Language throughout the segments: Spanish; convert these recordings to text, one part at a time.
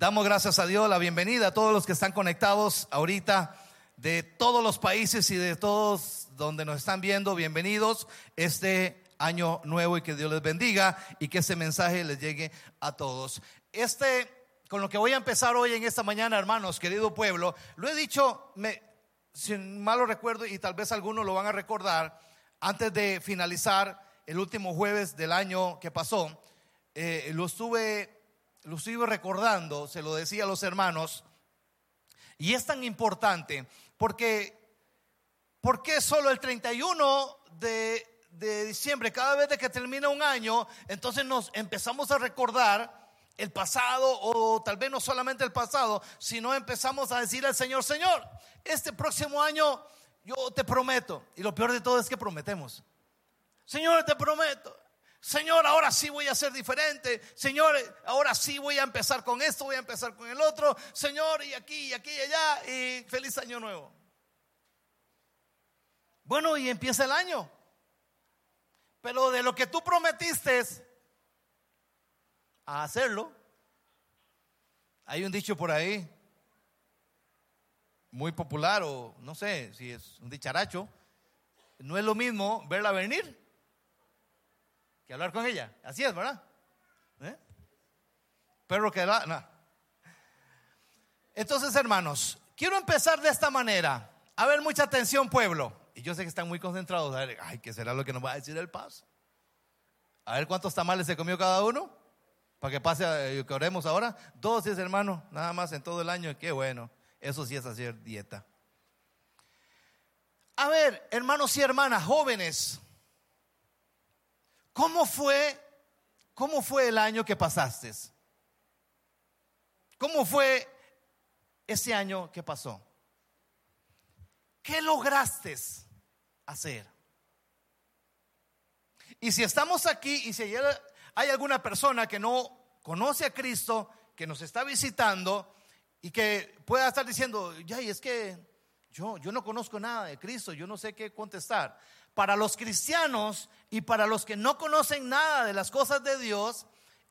Damos gracias a Dios, la bienvenida a todos los que están conectados ahorita de todos los países y de todos donde nos están viendo. Bienvenidos este año nuevo y que Dios les bendiga y que ese mensaje les llegue a todos. Este, con lo que voy a empezar hoy en esta mañana, hermanos, querido pueblo, lo he dicho, me, sin malo recuerdo y tal vez algunos lo van a recordar, antes de finalizar el último jueves del año que pasó, eh, lo estuve lo estuve recordando, se lo decía a los hermanos, y es tan importante porque, porque solo el 31 de, de diciembre, cada vez que termina un año, entonces nos empezamos a recordar el pasado o tal vez no solamente el pasado, sino empezamos a decir al Señor, Señor, este próximo año yo te prometo, y lo peor de todo es que prometemos, Señor, te prometo, Señor, ahora sí voy a ser diferente. Señor, ahora sí voy a empezar con esto, voy a empezar con el otro. Señor, y aquí, y aquí, y allá. Y feliz año nuevo. Bueno, y empieza el año. Pero de lo que tú prometiste a hacerlo, hay un dicho por ahí, muy popular, o no sé si es un dicharacho. No es lo mismo verla venir que hablar con ella. Así es, ¿verdad? ¿Eh? Perro que da, no. Entonces, hermanos, quiero empezar de esta manera. A ver, mucha atención, pueblo. Y yo sé que están muy concentrados. A ver, ay, ¿qué será lo que nos va a decir el paso? A ver cuántos tamales se comió cada uno. Para que pase, eh, que oremos ahora. Dos, es hermano, nada más en todo el año. Qué bueno. Eso sí es hacer dieta. A ver, hermanos y hermanas, jóvenes. ¿Cómo fue, cómo fue el año que pasaste? ¿Cómo fue ese año que pasó? ¿Qué lograste hacer? Y si estamos aquí y si hay alguna persona que no conoce a Cristo, que nos está visitando y que pueda estar diciendo, ya, y es que yo, yo no conozco nada de Cristo, yo no sé qué contestar para los cristianos y para los que no conocen nada de las cosas de Dios,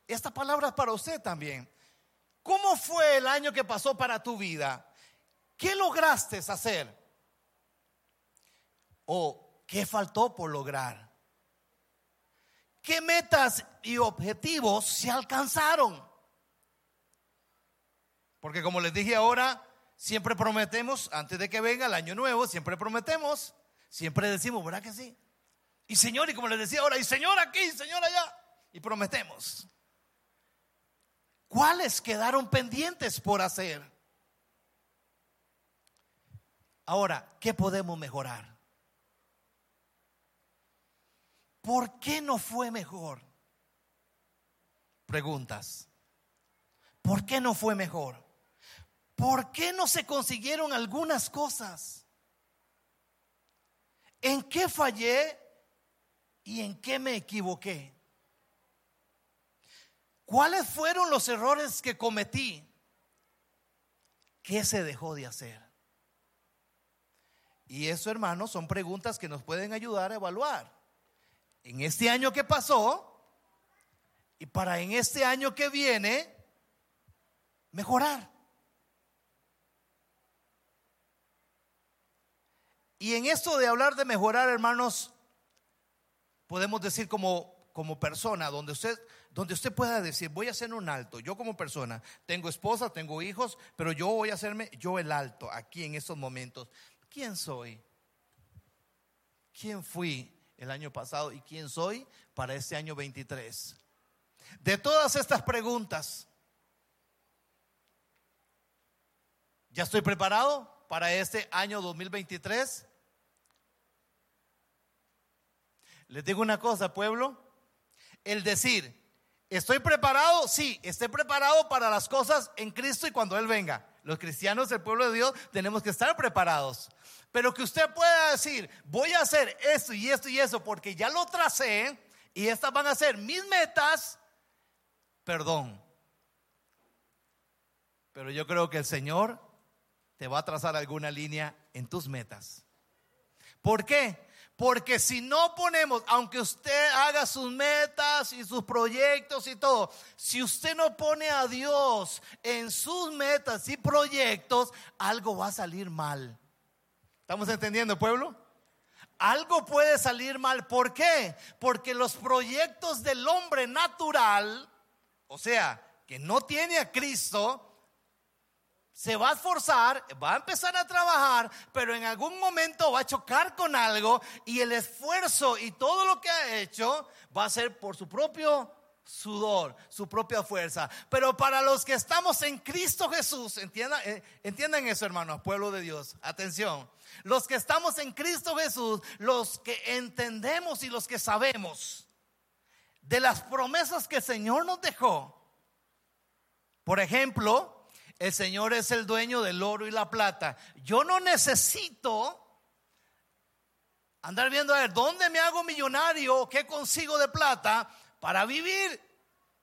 esta palabra es para usted también. ¿Cómo fue el año que pasó para tu vida? ¿Qué lograste hacer? ¿O qué faltó por lograr? ¿Qué metas y objetivos se alcanzaron? Porque como les dije ahora, siempre prometemos, antes de que venga el año nuevo, siempre prometemos Siempre decimos, ¿verdad que sí? Y Señor, y como les decía ahora, y Señor aquí, Señor allá, y prometemos. ¿Cuáles quedaron pendientes por hacer? Ahora, ¿qué podemos mejorar? ¿Por qué no fue mejor? Preguntas. ¿Por qué no fue mejor? ¿Por qué no se consiguieron algunas cosas? ¿En qué fallé y en qué me equivoqué? ¿Cuáles fueron los errores que cometí? ¿Qué se dejó de hacer? Y eso, hermanos, son preguntas que nos pueden ayudar a evaluar. En este año que pasó y para en este año que viene, mejorar. Y en esto de hablar de mejorar, hermanos, podemos decir como, como persona, donde usted, donde usted pueda decir, voy a hacer un alto, yo como persona, tengo esposa, tengo hijos, pero yo voy a hacerme yo el alto aquí en estos momentos. ¿Quién soy? ¿Quién fui el año pasado y quién soy para este año 23? De todas estas preguntas, ¿ya estoy preparado para este año 2023? Les digo una cosa, pueblo. El decir, estoy preparado, sí, estoy preparado para las cosas en Cristo y cuando Él venga. Los cristianos, el pueblo de Dios, tenemos que estar preparados. Pero que usted pueda decir, voy a hacer esto y esto y eso porque ya lo tracé y estas van a ser mis metas, perdón. Pero yo creo que el Señor te va a trazar alguna línea en tus metas. ¿Por qué? Porque si no ponemos, aunque usted haga sus metas y sus proyectos y todo, si usted no pone a Dios en sus metas y proyectos, algo va a salir mal. ¿Estamos entendiendo, pueblo? Algo puede salir mal. ¿Por qué? Porque los proyectos del hombre natural, o sea, que no tiene a Cristo, se va a esforzar, va a empezar a trabajar, pero en algún momento va a chocar con algo y el esfuerzo y todo lo que ha hecho va a ser por su propio sudor, su propia fuerza. Pero para los que estamos en Cristo Jesús, entiendan, eh, entiendan eso hermanos, pueblo de Dios, atención. Los que estamos en Cristo Jesús, los que entendemos y los que sabemos de las promesas que el Señor nos dejó. Por ejemplo, el Señor es el dueño del oro y la plata. Yo no necesito andar viendo a ver dónde me hago millonario, qué consigo de plata para vivir.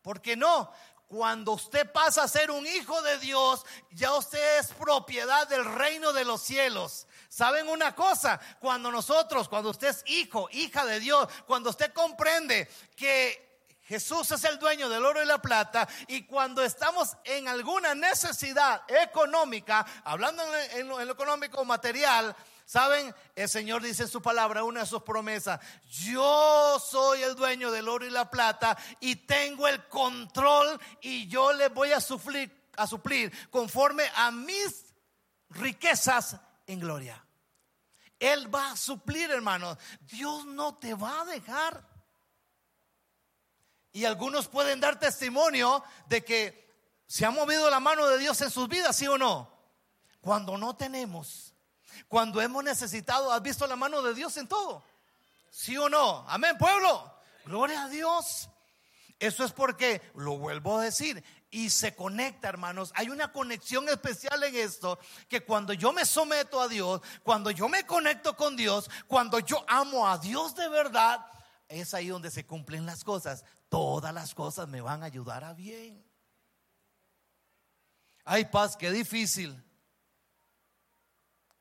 Porque no, cuando usted pasa a ser un hijo de Dios, ya usted es propiedad del reino de los cielos. ¿Saben una cosa? Cuando nosotros, cuando usted es hijo, hija de Dios, cuando usted comprende que Jesús es el dueño del oro y la plata y cuando estamos en alguna necesidad económica, hablando en lo, económico material, ¿saben? El Señor dice en su palabra, una de sus promesas, yo soy el dueño del oro y la plata y tengo el control y yo le voy a suplir, a suplir conforme a mis riquezas en gloria. Él va a suplir, hermano. Dios no te va a dejar y algunos pueden dar testimonio de que se ha movido la mano de Dios en sus vidas, ¿sí o no? Cuando no tenemos, cuando hemos necesitado, ¿has visto la mano de Dios en todo? ¿Sí o no? Amén, pueblo. Gloria a Dios. Eso es porque, lo vuelvo a decir, y se conecta, hermanos. Hay una conexión especial en esto, que cuando yo me someto a Dios, cuando yo me conecto con Dios, cuando yo amo a Dios de verdad, es ahí donde se cumplen las cosas todas las cosas me van a ayudar a bien. Ay, paz, qué difícil.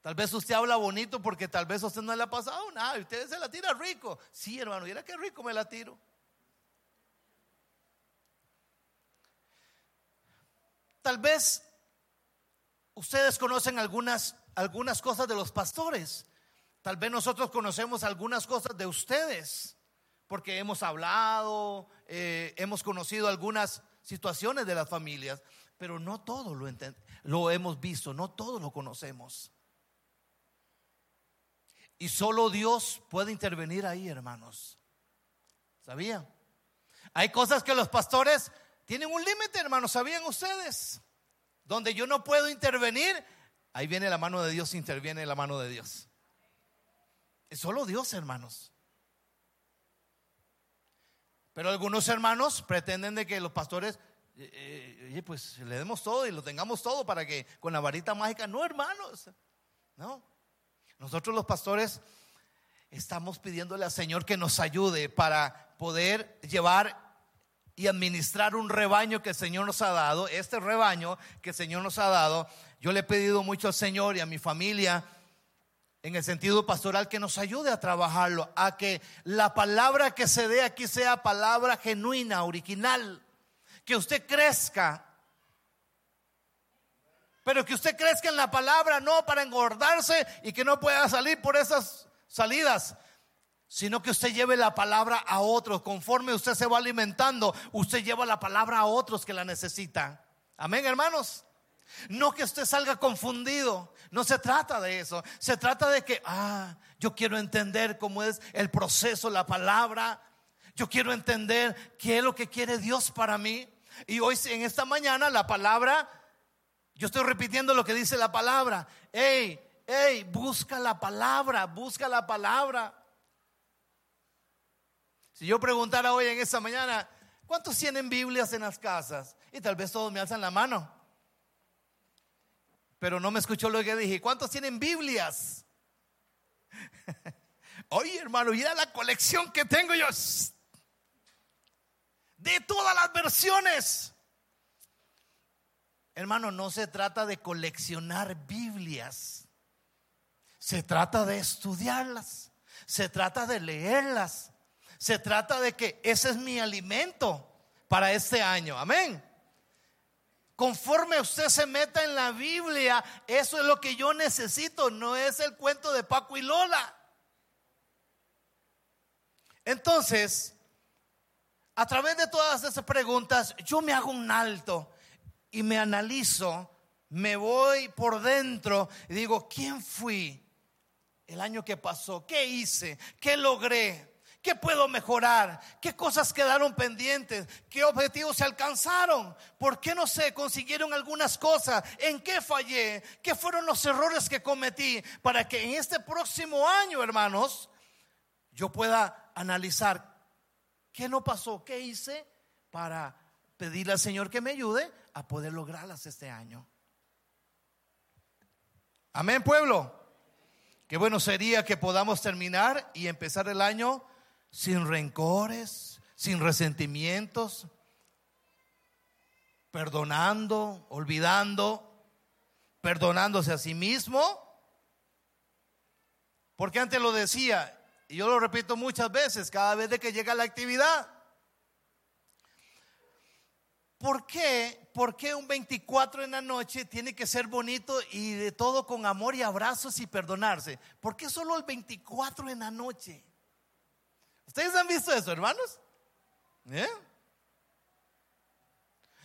Tal vez usted habla bonito porque tal vez a usted no le ha pasado nada y usted se la tira rico. Sí, hermano, mira qué rico me la tiro. Tal vez ustedes conocen algunas, algunas cosas de los pastores. Tal vez nosotros conocemos algunas cosas de ustedes porque hemos hablado, eh, hemos conocido algunas situaciones de las familias, pero no todo lo, lo hemos visto, no todo lo conocemos. Y solo Dios puede intervenir ahí, hermanos. ¿Sabían? Hay cosas que los pastores tienen un límite, hermanos, ¿sabían ustedes? Donde yo no puedo intervenir, ahí viene la mano de Dios, interviene la mano de Dios. Es solo Dios, hermanos. Pero algunos hermanos pretenden de que los pastores, eh, eh, pues le demos todo y lo tengamos todo para que con la varita mágica, no hermanos, no. Nosotros los pastores estamos pidiéndole al Señor que nos ayude para poder llevar y administrar un rebaño que el Señor nos ha dado, este rebaño que el Señor nos ha dado. Yo le he pedido mucho al Señor y a mi familia en el sentido pastoral, que nos ayude a trabajarlo, a que la palabra que se dé aquí sea palabra genuina, original, que usted crezca, pero que usted crezca en la palabra, no para engordarse y que no pueda salir por esas salidas, sino que usted lleve la palabra a otros, conforme usted se va alimentando, usted lleva la palabra a otros que la necesitan. Amén, hermanos. No que usted salga confundido. No se trata de eso. Se trata de que, ah, yo quiero entender cómo es el proceso, la palabra. Yo quiero entender qué es lo que quiere Dios para mí. Y hoy en esta mañana la palabra, yo estoy repitiendo lo que dice la palabra. Hey, hey, busca la palabra, busca la palabra. Si yo preguntara hoy en esta mañana, ¿cuántos tienen Biblias en las casas? Y tal vez todos me alzan la mano pero no me escuchó lo que dije. ¿Cuántos tienen Biblias? Oye, hermano, mira la colección que tengo yo de todas las versiones. Hermano, no se trata de coleccionar Biblias. Se trata de estudiarlas. Se trata de leerlas. Se trata de que ese es mi alimento para este año. Amén. Conforme usted se meta en la Biblia, eso es lo que yo necesito, no es el cuento de Paco y Lola. Entonces, a través de todas esas preguntas, yo me hago un alto y me analizo, me voy por dentro y digo, ¿quién fui el año que pasó? ¿Qué hice? ¿Qué logré? ¿Qué puedo mejorar? ¿Qué cosas quedaron pendientes? ¿Qué objetivos se alcanzaron? ¿Por qué no se consiguieron algunas cosas? ¿En qué fallé? ¿Qué fueron los errores que cometí? Para que en este próximo año, hermanos, yo pueda analizar qué no pasó, qué hice para pedirle al Señor que me ayude a poder lograrlas este año. Amén, pueblo. Qué bueno sería que podamos terminar y empezar el año sin rencores, sin resentimientos, perdonando, olvidando, perdonándose a sí mismo. Porque antes lo decía, y yo lo repito muchas veces, cada vez que llega la actividad. ¿Por qué? ¿Por qué un 24 en la noche tiene que ser bonito y de todo con amor y abrazos y perdonarse? ¿Por qué solo el 24 en la noche? ¿Ustedes han visto eso, hermanos? ¿Eh?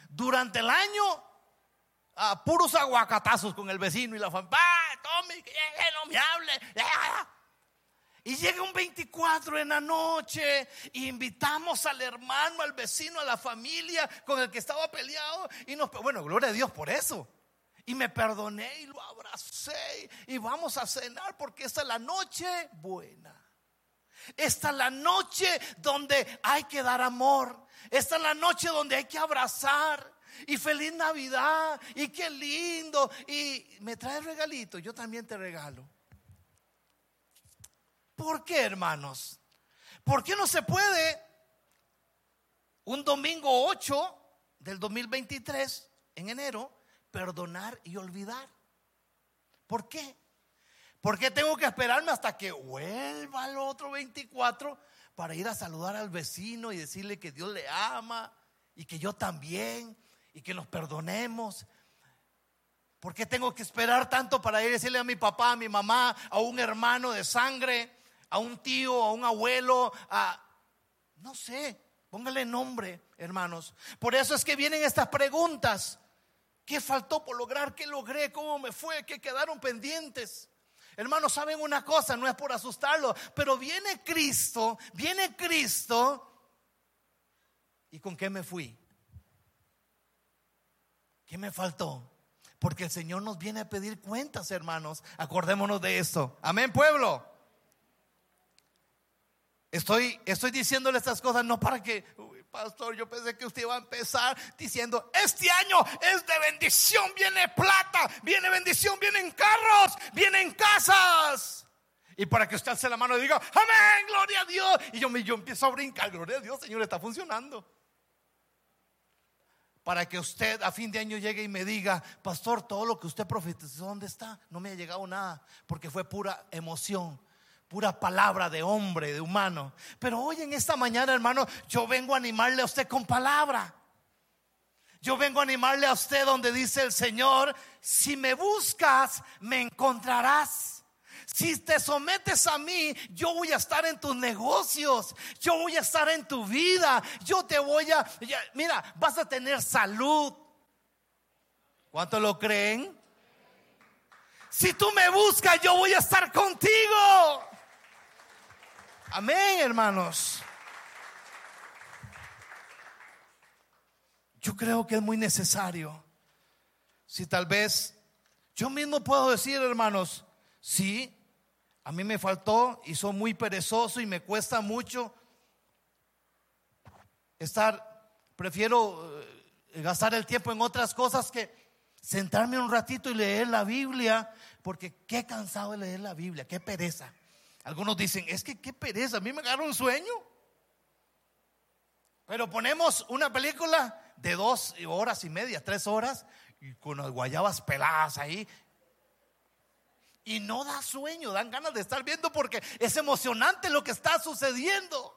Durante el año, a puros aguacatazos con el vecino y la familia. Tommy, no me hable! Y llega un 24 en la noche e invitamos al hermano, al vecino, a la familia con el que estaba peleado. Y nos, bueno, gloria a Dios por eso. Y me perdoné y lo abracé. Y vamos a cenar porque esta es la noche buena. Esta es la noche donde hay que dar amor. Esta es la noche donde hay que abrazar. Y feliz Navidad. Y qué lindo. Y me trae regalito. Yo también te regalo. ¿Por qué, hermanos? ¿Por qué no se puede un domingo 8 del 2023, en enero, perdonar y olvidar? ¿Por qué? ¿Por qué tengo que esperarme hasta que vuelva el otro 24 para ir a saludar al vecino y decirle que Dios le ama y que yo también y que nos perdonemos? ¿Por qué tengo que esperar tanto para ir a decirle a mi papá, a mi mamá, a un hermano de sangre, a un tío, a un abuelo, a... No sé, póngale nombre, hermanos. Por eso es que vienen estas preguntas. ¿Qué faltó por lograr? ¿Qué logré? ¿Cómo me fue? ¿Qué quedaron pendientes? Hermanos, saben una cosa, no es por asustarlo, pero viene Cristo, viene Cristo. ¿Y con qué me fui? ¿Qué me faltó? Porque el Señor nos viene a pedir cuentas, hermanos. Acordémonos de esto. Amén, pueblo. Estoy, estoy diciéndole estas cosas no para que, pastor, yo pensé que usted iba a empezar diciendo, este año es de bendición, viene plata, viene bendición, vienen carros, vienen casas. Y para que usted alce la mano y diga, amén, gloria a Dios. Y yo, yo empiezo a brincar, gloria a Dios, Señor, está funcionando. Para que usted a fin de año llegue y me diga, pastor, todo lo que usted profetizó, ¿dónde está? No me ha llegado nada, porque fue pura emoción pura palabra de hombre, de humano. Pero hoy en esta mañana, hermano, yo vengo a animarle a usted con palabra. Yo vengo a animarle a usted donde dice el Señor, si me buscas, me encontrarás. Si te sometes a mí, yo voy a estar en tus negocios, yo voy a estar en tu vida, yo te voy a, mira, vas a tener salud. ¿Cuánto lo creen? Si tú me buscas, yo voy a estar contigo. Amén, hermanos. Yo creo que es muy necesario. Si tal vez yo mismo puedo decir, hermanos, sí, a mí me faltó y soy muy perezoso y me cuesta mucho estar, prefiero eh, gastar el tiempo en otras cosas que sentarme un ratito y leer la Biblia, porque qué cansado de leer la Biblia, qué pereza. Algunos dicen, es que qué pereza, a mí me agarra un sueño. Pero ponemos una película de dos horas y media, tres horas, y con las guayabas peladas ahí. Y no da sueño, dan ganas de estar viendo porque es emocionante lo que está sucediendo.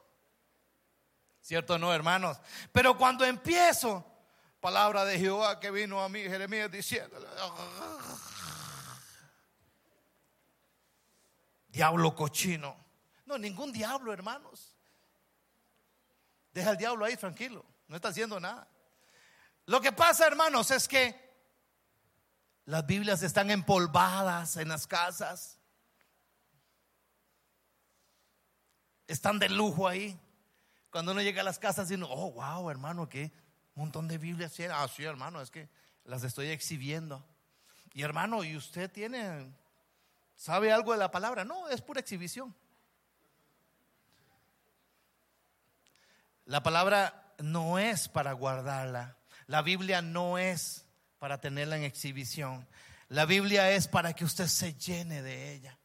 ¿Cierto no, hermanos? Pero cuando empiezo, palabra de Jehová que vino a mí, Jeremías diciendo, diablo cochino. No, ningún diablo, hermanos. Deja el diablo ahí tranquilo, no está haciendo nada. Lo que pasa, hermanos, es que las Biblias están empolvadas en las casas. Están de lujo ahí. Cuando uno llega a las casas y oh, wow, hermano, qué montón de Biblias Ah, sí, hermano, es que las estoy exhibiendo. Y hermano, ¿y usted tiene, sabe algo de la palabra? No, es pura exhibición. La palabra no es para guardarla. La Biblia no es para tenerla en exhibición. La Biblia es para que usted se llene de ella.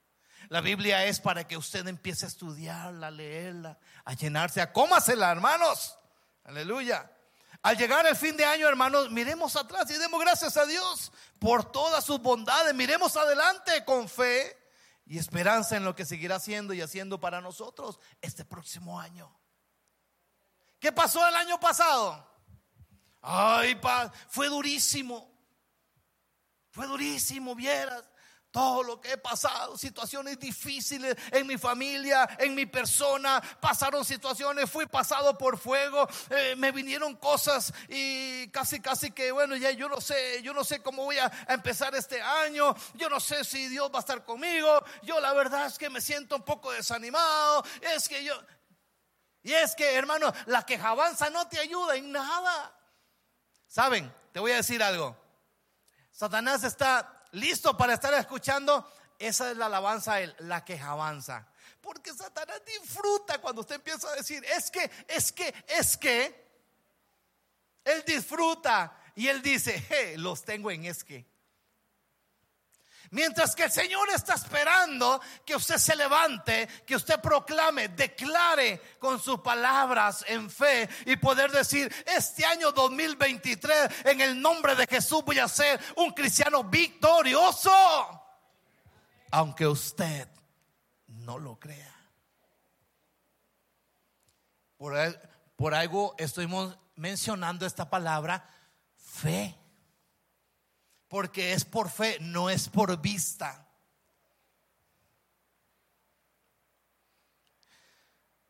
La Biblia es para que usted empiece a estudiarla, a leerla, a llenarse, a cómasela, hermanos. Aleluya. Al llegar el fin de año, hermanos, miremos atrás y demos gracias a Dios por todas sus bondades. Miremos adelante con fe y esperanza en lo que seguirá haciendo y haciendo para nosotros este próximo año. ¿Qué pasó el año pasado? Ay, pa, fue durísimo. Fue durísimo, vieras todo lo que he pasado, situaciones difíciles en mi familia, en mi persona, pasaron situaciones, fui pasado por fuego, eh, me vinieron cosas y casi, casi que, bueno, ya yo no sé, yo no sé cómo voy a, empezar este año, yo no sé si Dios va a estar conmigo, yo la verdad es que me siento un poco desanimado, es que yo, y es que, hermano, la quejabanza no te ayuda en nada. ¿Saben? Te voy a decir algo. Satanás está listo para estar escuchando, esa es la alabanza, la quejabanza. Porque Satanás disfruta cuando usted empieza a decir, es que, es que, es que. Él disfruta y él dice, los tengo en es que. Mientras que el Señor está esperando que usted se levante, que usted proclame, declare con sus palabras en fe y poder decir, este año 2023, en el nombre de Jesús voy a ser un cristiano victorioso. Aunque usted no lo crea. Por, por algo estoy mencionando esta palabra, fe porque es por fe, no es por vista.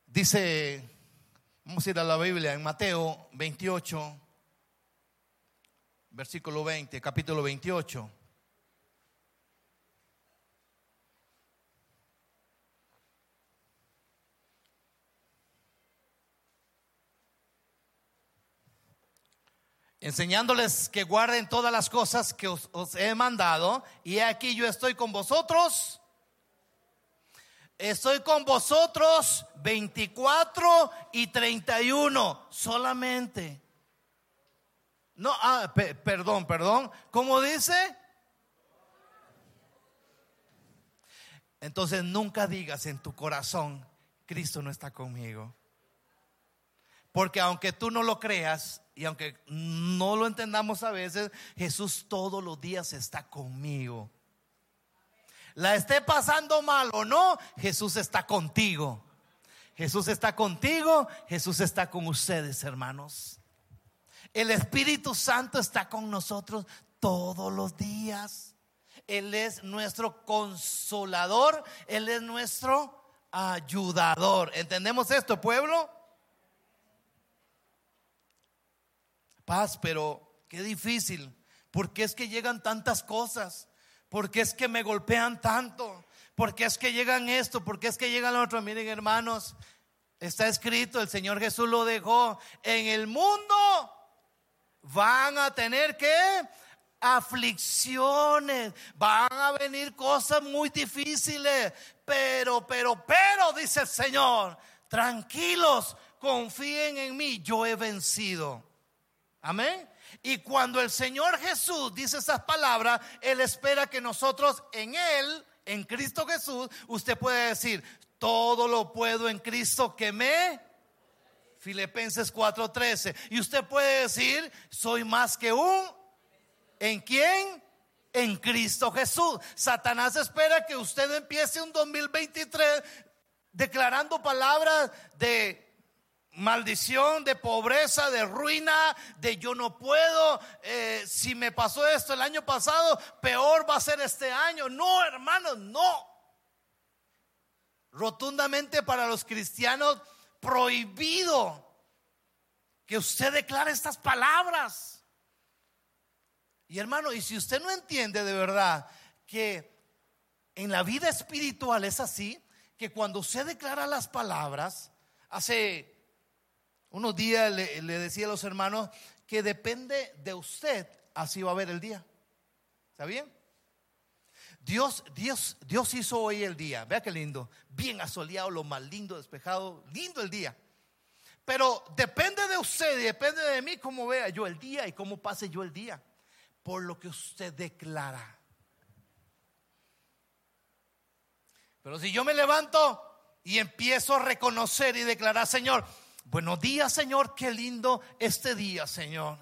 Dice, vamos a ir a la Biblia en Mateo 28, versículo 20, capítulo 28. Enseñándoles que guarden todas las cosas que os, he mandado. Y aquí yo estoy con vosotros. Estoy con vosotros 24 y 31 solamente. No, ah, perdón, perdón. ¿Cómo dice? Entonces nunca digas en tu corazón, Cristo no está conmigo. Porque aunque tú no lo creas, y aunque no lo entendamos a veces, Jesús todos los días está conmigo. La esté pasando mal o no, Jesús está contigo. Jesús está contigo, Jesús está con ustedes, hermanos. El Espíritu Santo está con nosotros todos los días. Él es nuestro consolador, Él es nuestro ayudador. ¿Entendemos esto, pueblo? Paz, pero qué difícil. porque es que llegan tantas cosas? porque es que me golpean tanto? porque es que llegan esto? porque es que llegan lo otro? Miren, hermanos, está escrito, el Señor Jesús lo dejó. En el mundo van a tener que aflicciones, van a venir cosas muy difíciles, pero, pero, pero, dice el Señor, tranquilos, confíen en mí, yo he vencido. Amén. Y cuando el Señor Jesús dice esas palabras, Él espera que nosotros en Él, en Cristo Jesús, usted puede decir, todo lo puedo en Cristo que me... Filipenses 4:13. Y usted puede decir, soy más que un... ¿En quién? en Cristo Jesús. Satanás espera que usted empiece un 2023 declarando palabras de maldición, de pobreza, de ruina, de yo no puedo, eh, si me pasó esto el año pasado, peor va a ser este año. No, hermanos, no. Rotundamente para los cristianos prohibido que usted declare estas palabras. Y hermano, y si usted no entiende de verdad que en la vida espiritual es así, que cuando usted declara las palabras, hace unos días le, decía a los hermanos que depende de usted, así va a ver el día. ¿Está bien? Dios, Dios, Dios hizo hoy el día. Vea qué lindo. Bien asoleado, lo más lindo, despejado. Lindo el día. Pero depende de usted y depende de mí cómo vea yo el día y cómo pase yo el día. Por lo que usted declara. Pero si yo me levanto y empiezo a reconocer y declarar, Señor, buenos días, Señor, qué lindo este día, Señor.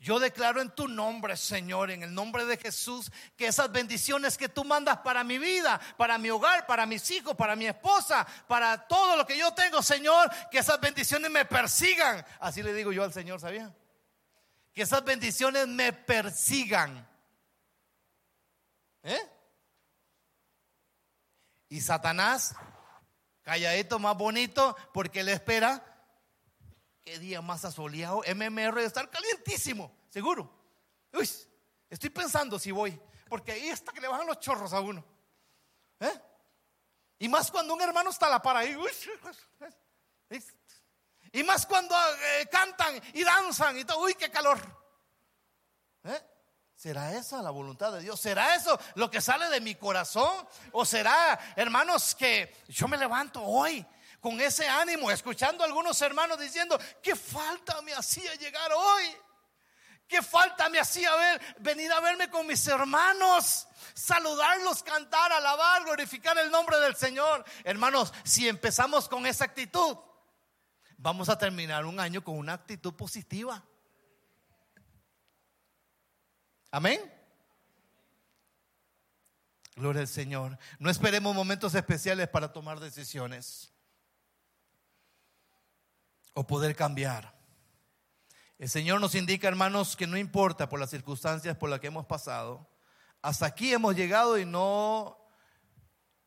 Yo declaro en tu nombre, Señor, en el nombre de Jesús, que esas bendiciones que tú mandas para mi vida, para mi hogar, para mis hijos, para mi esposa, para todo lo que yo tengo, Señor, que esas bendiciones me persigan. Así le digo yo al Señor, ¿sabía? Que esas bendiciones me persigan. ¿Eh? Y Satanás, calladito, más bonito, porque él espera qué día más asoleado. MMR de estar calientísimo, seguro. Uy, estoy pensando si voy, porque ahí está que le bajan los chorros a uno. ¿Eh? Y más cuando un hermano está a la par ahí. y más cuando eh, cantan y danzan y todo. Uy, qué calor. ¿Eh? ¿Será esa la voluntad de Dios? ¿Será eso lo que sale de mi corazón? ¿O será, hermanos, que yo me levanto hoy con ese ánimo, escuchando a algunos hermanos diciendo, ¿qué falta me hacía llegar hoy? ¿Qué falta me hacía ver, venir a verme con mis hermanos? Saludarlos, cantar, alabar, glorificar el nombre del Señor. Hermanos, si empezamos con esa actitud, vamos a terminar un año con una actitud positiva. Amén. Gloria al Señor. No esperemos momentos especiales para tomar decisiones o poder cambiar. El Señor nos indica, hermanos, que no importa por las circunstancias por las que hemos pasado, hasta aquí hemos llegado y no,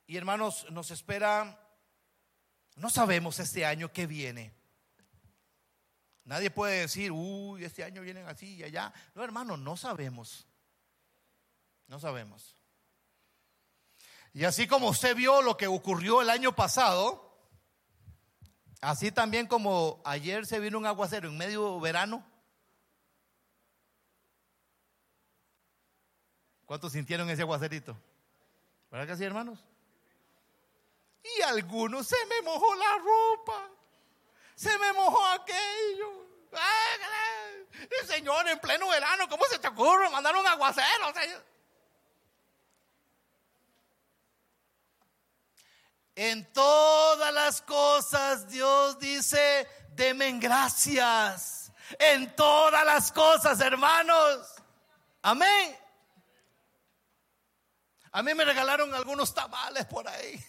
y hermanos, nos espera, no sabemos este año qué viene. Nadie puede decir, uy, este año vienen así y allá. No, hermanos, no sabemos. No sabemos. Y así como usted vio lo que ocurrió el año pasado, Así también como ayer se vino un aguacero en medio verano. ¿Cuántos sintieron ese aguacerito? ¿Verdad que sí, hermanos? Y algunos se me mojó la ropa. Se me mojó aquello. El Señor, en pleno verano, ¿cómo se te ocurre mandar un aguacero? Señor? En todas las cosas Dios dice, demen gracias. En todas las cosas, hermanos. Amén. A mí me regalaron algunos tamales por ahí.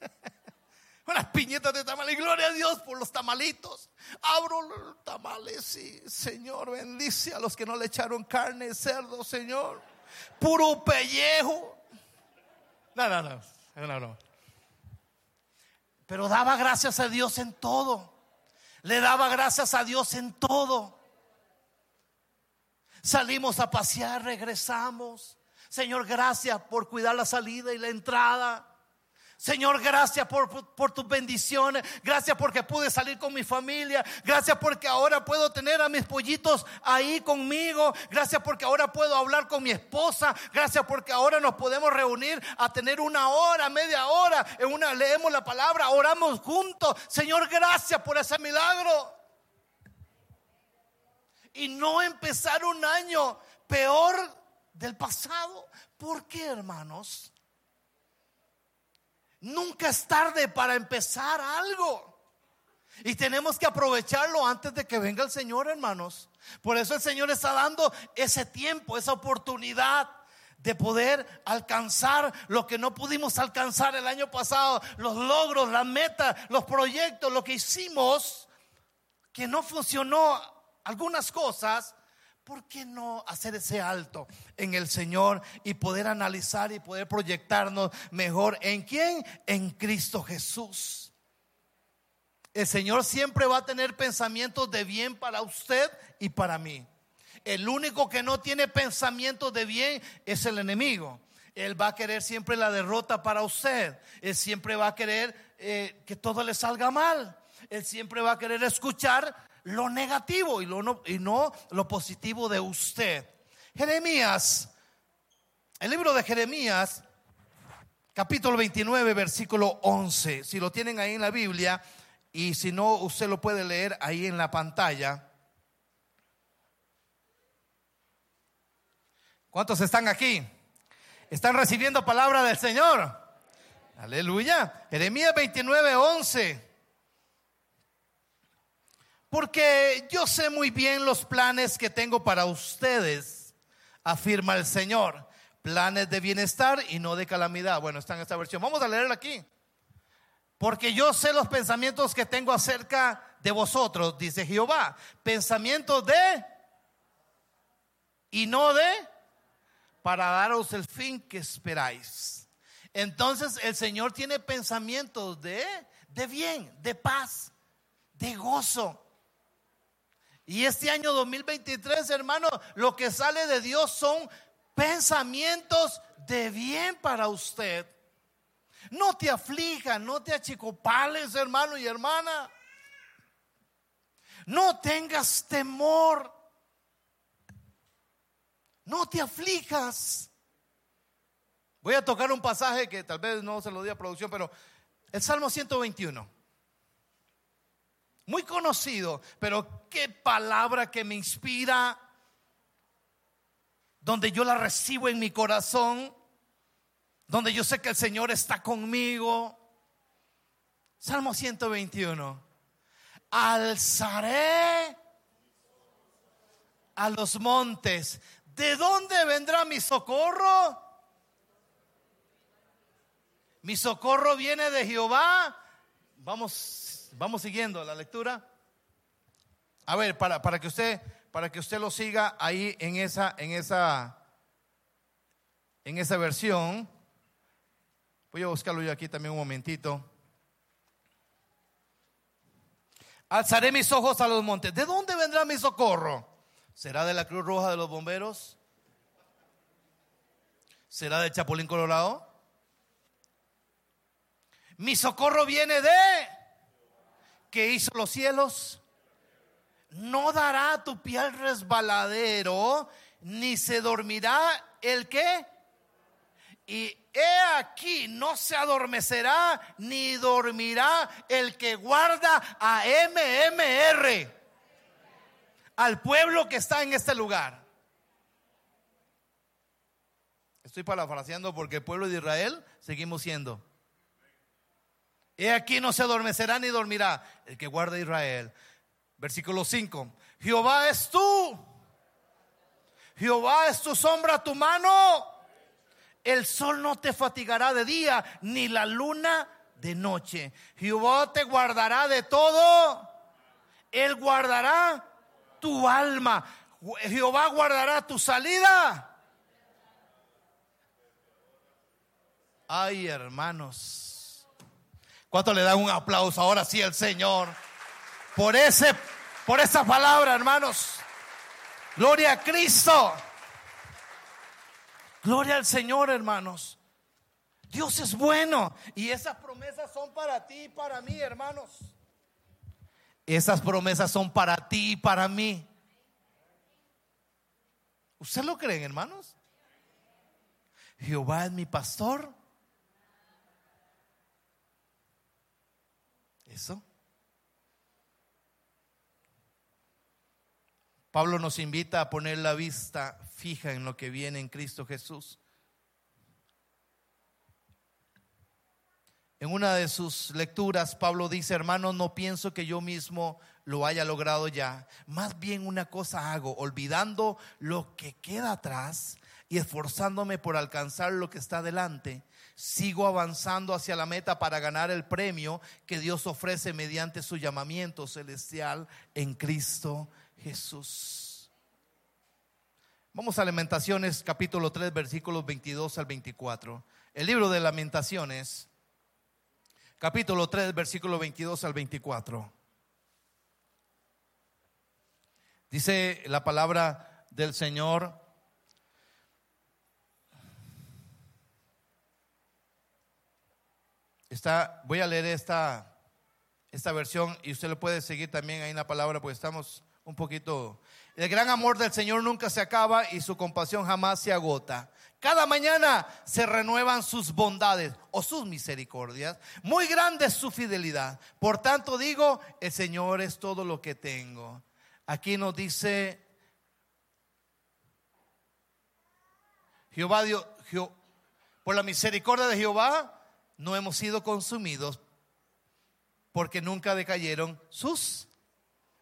Unas piñetas de tamales. Gloria a Dios por los tamalitos. Abro los tamales y Señor bendice a los que no le echaron carne, cerdo, Señor. Puro pellejo. No, no, no. No, no. Pero daba gracias a Dios en todo. Le daba gracias a Dios en todo. Salimos a pasear, regresamos. Señor, gracias por cuidar la salida y la entrada. Señor, gracias por, tus bendiciones. Gracias porque pude salir con mi familia. Gracias porque ahora puedo tener a mis pollitos ahí conmigo. Gracias porque ahora puedo hablar con mi esposa. Gracias porque ahora nos podemos reunir a tener una hora, media hora. En una leemos la palabra, oramos juntos. Señor, gracias por ese milagro. Y no empezar un año peor del pasado. ¿Por qué, hermanos? Nunca es tarde para empezar algo. Y tenemos que aprovecharlo antes de que venga el Señor, hermanos. Por eso el Señor está dando ese tiempo, esa oportunidad de poder alcanzar lo que no pudimos alcanzar el año pasado, los logros, las metas, los proyectos, lo que hicimos, que no funcionó algunas cosas, ¿por qué no hacer ese alto en el Señor y poder analizar y poder proyectarnos mejor en quién? En Cristo Jesús. El Señor siempre va a tener pensamientos de bien para usted y para mí. El único que no tiene pensamientos de bien es el enemigo. Él va a querer siempre la derrota para usted. Él siempre va a querer eh, que todo le salga mal. Él siempre va a querer escuchar lo negativo y, lo y no lo positivo de usted. Jeremías, el libro de Jeremías, capítulo 29, versículo 11. Si lo tienen ahí en la Biblia y si no, usted lo puede leer ahí en la pantalla. ¿Cuántos están aquí? ¿Están recibiendo palabra del Señor? Aleluya. Jeremías 29, 11. Porque yo sé muy bien los planes que tengo para ustedes, afirma el Señor. Planes de bienestar y no de calamidad. Bueno, está en esta versión. Vamos a leerla aquí. Porque yo sé los pensamientos que tengo acerca de vosotros, dice Jehová. Pensamientos de y no de para daros el fin que esperáis. Entonces el Señor tiene pensamientos de, de bien, de paz, de gozo. Y este año 2023, hermano, lo que sale de Dios son pensamientos de bien para usted. No te aflija, no te achicopales, hermano y hermana. No tengas temor. No te aflijas. Voy a tocar un pasaje que tal vez no se lo di a producción, pero el Salmo 121. Muy conocido, pero qué palabra que me inspira, donde yo la recibo en mi corazón, donde yo sé que el Señor está conmigo. Salmo 121. Alzaré a los montes ¿De dónde vendrá mi socorro? Mi socorro viene de Jehová. Vamos, vamos siguiendo la lectura. A ver, para, para que usted, para que usted lo siga ahí en esa, en esa, en esa versión. Voy a buscarlo yo aquí también un momentito. Alzaré mis ojos a los montes. ¿De dónde vendrá mi socorro? ¿Será de la Cruz Roja de los Bomberos? ¿Será de Chapulín Colorado? Mi socorro viene de que hizo los cielos. No dará tu piel resbaladero, ni se dormirá el que. Y he aquí, no se adormecerá, ni dormirá el que guarda a MMR al pueblo que está en este lugar. Estoy parafraseando porque el pueblo de Israel seguimos siendo. He aquí no se adormecerá ni dormirá el que guarda Israel. Versículo 5. Jehová es tú. Jehová es tu sombra, tu mano. El sol no te fatigará de día, ni la luna de noche. Jehová te guardará de todo. Él guardará tu alma. Jehová guardará tu salida. Ay, hermanos. ¿Cuánto le dan un aplauso ahora sí al Señor? Por ese por esa palabra, hermanos. Gloria a Cristo. Gloria al Señor, hermanos. Dios es bueno y esas promesas son para ti y para mí, hermanos. Esas promesas son para ti y para mí. ¿Usted lo creen, hermanos? Jehová es mi pastor. Eso. Pablo nos invita a poner la vista fija en lo que viene en Cristo Jesús. En una de sus lecturas, Pablo dice, hermano, no pienso que yo mismo lo haya logrado ya. Más bien una cosa hago, olvidando lo que queda atrás y esforzándome por alcanzar lo que está delante, sigo avanzando hacia la meta para ganar el premio que Dios ofrece mediante su llamamiento celestial en Cristo Jesús. Vamos a Lamentaciones capítulo 3 versículos 22 al 24. El libro de Lamentaciones capítulo 3 versículos 22 al 24. Dice la palabra del Señor Está, voy a leer esta, esta versión y usted lo puede seguir también ahí en la palabra, porque estamos un poquito... El gran amor del Señor nunca se acaba y su compasión jamás se agota. Cada mañana se renuevan sus bondades o sus misericordias. Muy grande es su fidelidad. Por tanto digo, el Señor es todo lo que tengo. Aquí nos dice Jehová, Dios, por la misericordia de Jehová no hemos sido consumidos porque nunca decayeron sus.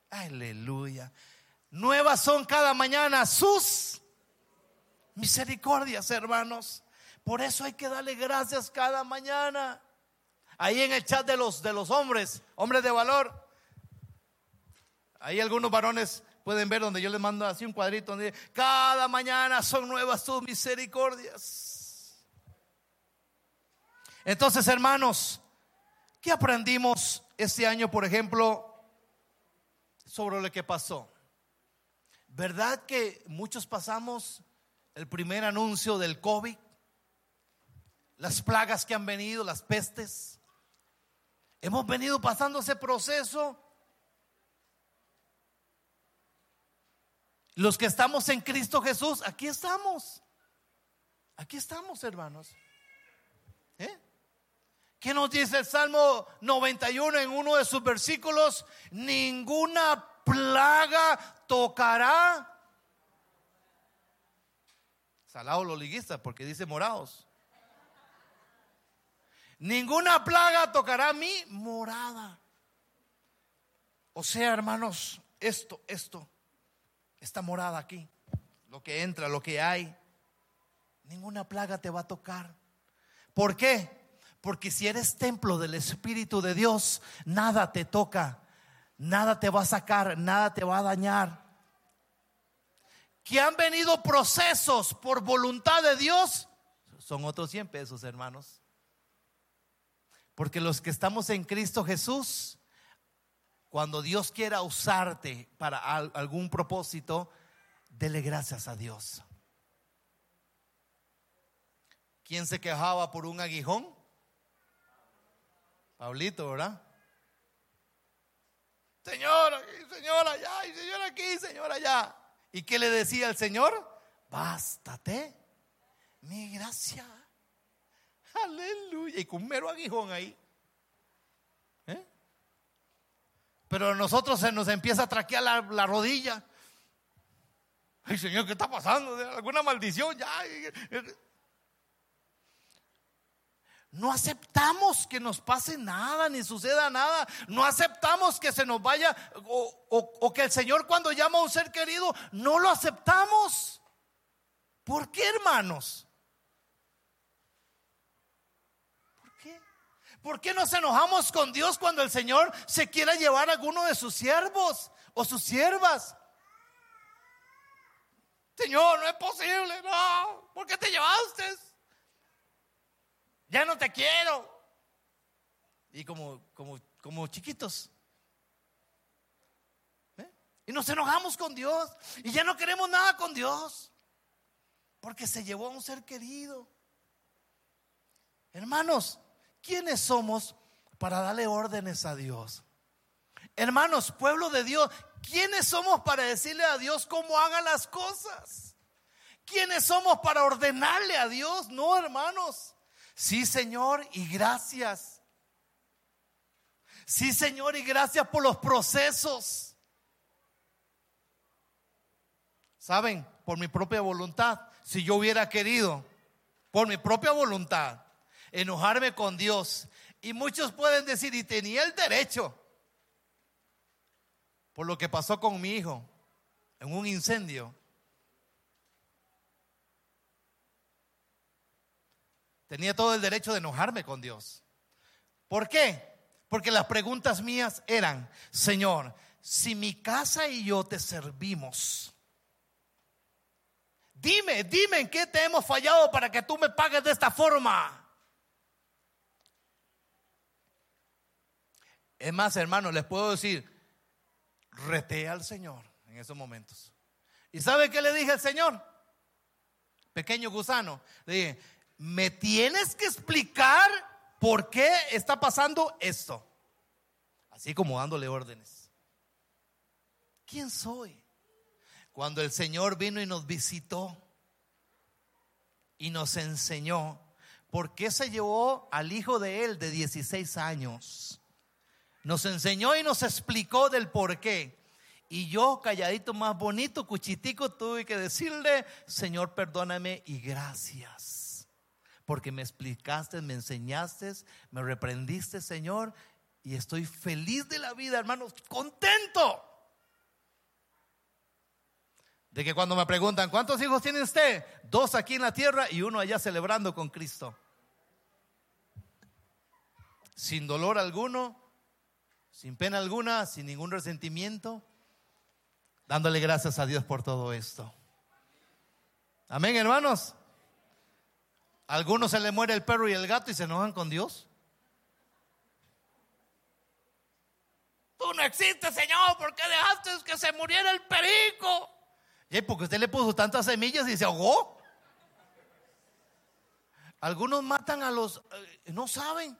Aleluya. Nuevas son cada mañana sus misericordias, hermanos. Por eso hay que darle gracias cada mañana. Ahí en el chat de los, de los hombres, hombres de valor. Ahí algunos varones pueden ver donde yo les mando así un cuadrito donde cada mañana son nuevas sus misericordias. Entonces, hermanos, ¿qué aprendimos este año, por ejemplo, sobre lo que pasó? ¿Verdad que muchos pasamos el primer anuncio del COVID? Las plagas que han venido, las pestes. Hemos venido pasando ese proceso. Los que estamos en Cristo Jesús, aquí estamos. Aquí estamos, hermanos. ¿Eh? ¿Qué nos dice el Salmo 91 en uno de sus versículos? Ninguna plaga tocará. Salado los liguistas porque dice morados. Ninguna plaga tocará mi morada. O sea, hermanos, esto, esto, esta morada aquí, lo que entra, lo que hay, ninguna plaga te va a tocar. ¿Por qué? Porque si eres templo del Espíritu de Dios, nada te toca, nada te va a sacar, nada te va a dañar. Que han venido procesos por voluntad de Dios, son otros 100 pesos, hermanos. Porque los que estamos en Cristo Jesús, cuando Dios quiera usarte para algún propósito, dele gracias a Dios. ¿Quién se quejaba por un aguijón? Pablito, ¿verdad? Señor, señor allá, y señor aquí, señor allá. ¿Y qué le decía el Señor? Bástate mi gracia. Aleluya. Y con mero aguijón ahí. ¿Eh? Pero a nosotros se nos empieza a traquear la, la rodilla. Ay, Señor, ¿qué está pasando? ¿Alguna maldición? Ya. No aceptamos que nos pase nada, ni suceda nada. No aceptamos que se nos vaya o, que el Señor cuando llama a un ser querido, no lo aceptamos. ¿Por qué, hermanos? ¿Por qué? ¿Por qué nos enojamos con Dios cuando el Señor se quiera llevar a alguno de sus siervos o sus siervas? Señor, no es posible, no. ¿Por qué te llevaste? ya no te quiero. Y como, como, como chiquitos. ¿eh? Y nos enojamos con Dios. Y ya no queremos nada con Dios. Porque se llevó a un ser querido. Hermanos, ¿quiénes somos para darle órdenes a Dios? Hermanos, pueblo de Dios, ¿quiénes somos para decirle a Dios cómo haga las cosas? ¿Quiénes somos para ordenarle a Dios? No, hermanos. Sí, Señor, y gracias. Sí, Señor, y gracias por los procesos. Saben, por mi propia voluntad, si yo hubiera querido, por mi propia voluntad, enojarme con Dios, y muchos pueden decir, y tenía el derecho, por lo que pasó con mi hijo en un incendio. Tenía todo el derecho de enojarme con Dios. ¿Por qué? Porque las preguntas mías eran, Señor, si mi casa y yo te servimos, dime, dime en qué te hemos fallado para que tú me pagues de esta forma. Es más, hermano, les puedo decir, reté al Señor en esos momentos. ¿Y sabe qué le dije al Señor? Pequeño gusano. Le dije, me tienes que explicar por qué está pasando esto. Así como dándole órdenes. ¿Quién soy? Cuando el Señor vino y nos visitó y nos enseñó por qué se llevó al hijo de él de 16 años. Nos enseñó y nos explicó del por qué. Y yo, calladito, más bonito, cuchitico, tuve que decirle, Señor, perdóname y gracias. Porque me explicaste, me enseñaste, me reprendiste, Señor. Y estoy feliz de la vida, hermanos, contento. De que cuando me preguntan, ¿cuántos hijos tiene usted? Dos aquí en la tierra y uno allá celebrando con Cristo. Sin dolor alguno, sin pena alguna, sin ningún resentimiento dándole gracias a Dios por todo esto. Amén, hermanos. algunos se le muere el perro y el gato y se enojan con Dios. Tú no existes, Señor, ¿por qué dejaste que se muriera el perico? Y porque usted le puso tantas semillas y se ahogó. Algunos matan a los, eh, no saben.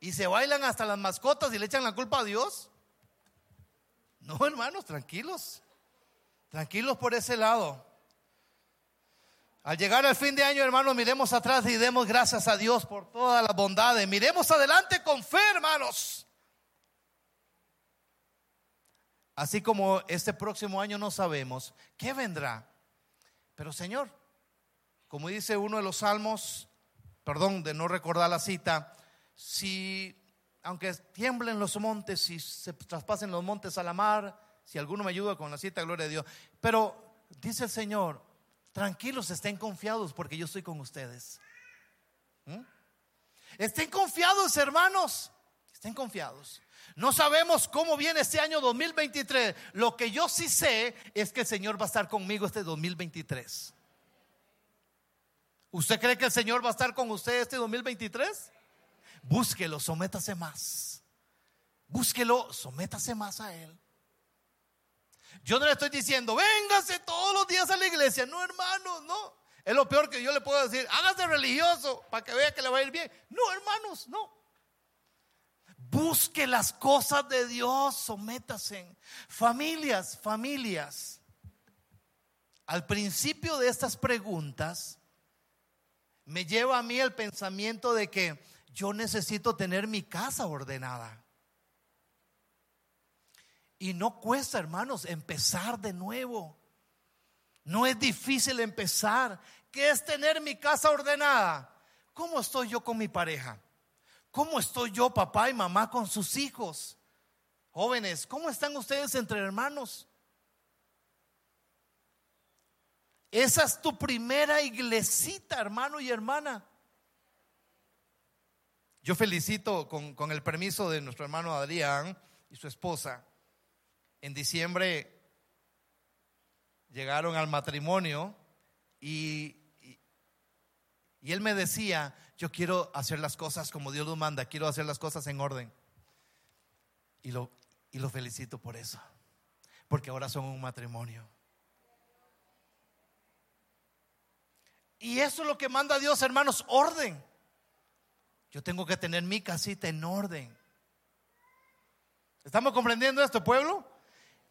Y se bailan hasta las mascotas y le echan la culpa a Dios. No, hermanos, tranquilos. Tranquilos por ese lado. Al llegar al fin de año, hermanos, miremos atrás y demos gracias a Dios por todas las bondades. Miremos adelante con fe, hermanos. Así como este próximo año no sabemos qué vendrá. Pero Señor, como dice uno de los salmos, perdón de no recordar la cita, si aunque tiemblen los montes y se traspasen los montes a la mar, si alguno me ayuda con la cita, gloria a Dios. Pero dice el Señor, tranquilos, estén confiados porque yo estoy con ustedes. ¿Mm? Estén confiados, hermanos, estén confiados. No sabemos cómo viene este año 2023. Lo que yo sí sé es que el Señor va a estar conmigo este 2023. ¿Usted cree que el Señor va a estar con usted este 2023? Búsquelo, sométase más. Búsquelo, sométase más a Él. Yo no le estoy diciendo, véngase todos los días a la iglesia. No, hermanos, no. Es lo peor que yo le puedo decir. Hágase religioso para que vea que le va a ir bien. No, hermanos, no. Busque las cosas de Dios, sométase. Familias, familias. Al principio de estas preguntas, me lleva a mí el pensamiento de que yo necesito tener mi casa ordenada. Y no cuesta, hermanos, empezar de nuevo. No es difícil empezar. ¿Qué es tener mi casa ordenada? ¿Cómo estoy yo con mi pareja? ¿Cómo estoy yo, papá y mamá, con sus hijos? Jóvenes, ¿cómo están ustedes entre hermanos? Esa es tu primera iglesita, hermano y hermana. Yo felicito con, el permiso de nuestro hermano Adrián y su esposa. En diciembre llegaron al matrimonio y, y, él me decía, yo quiero hacer las cosas como Dios lo manda, quiero hacer las cosas en orden. Y lo, y lo felicito por eso, porque ahora son un matrimonio. Y eso es lo que manda Dios, hermanos, orden. Yo tengo que tener mi casita en orden. ¿Estamos comprendiendo esto, pueblo?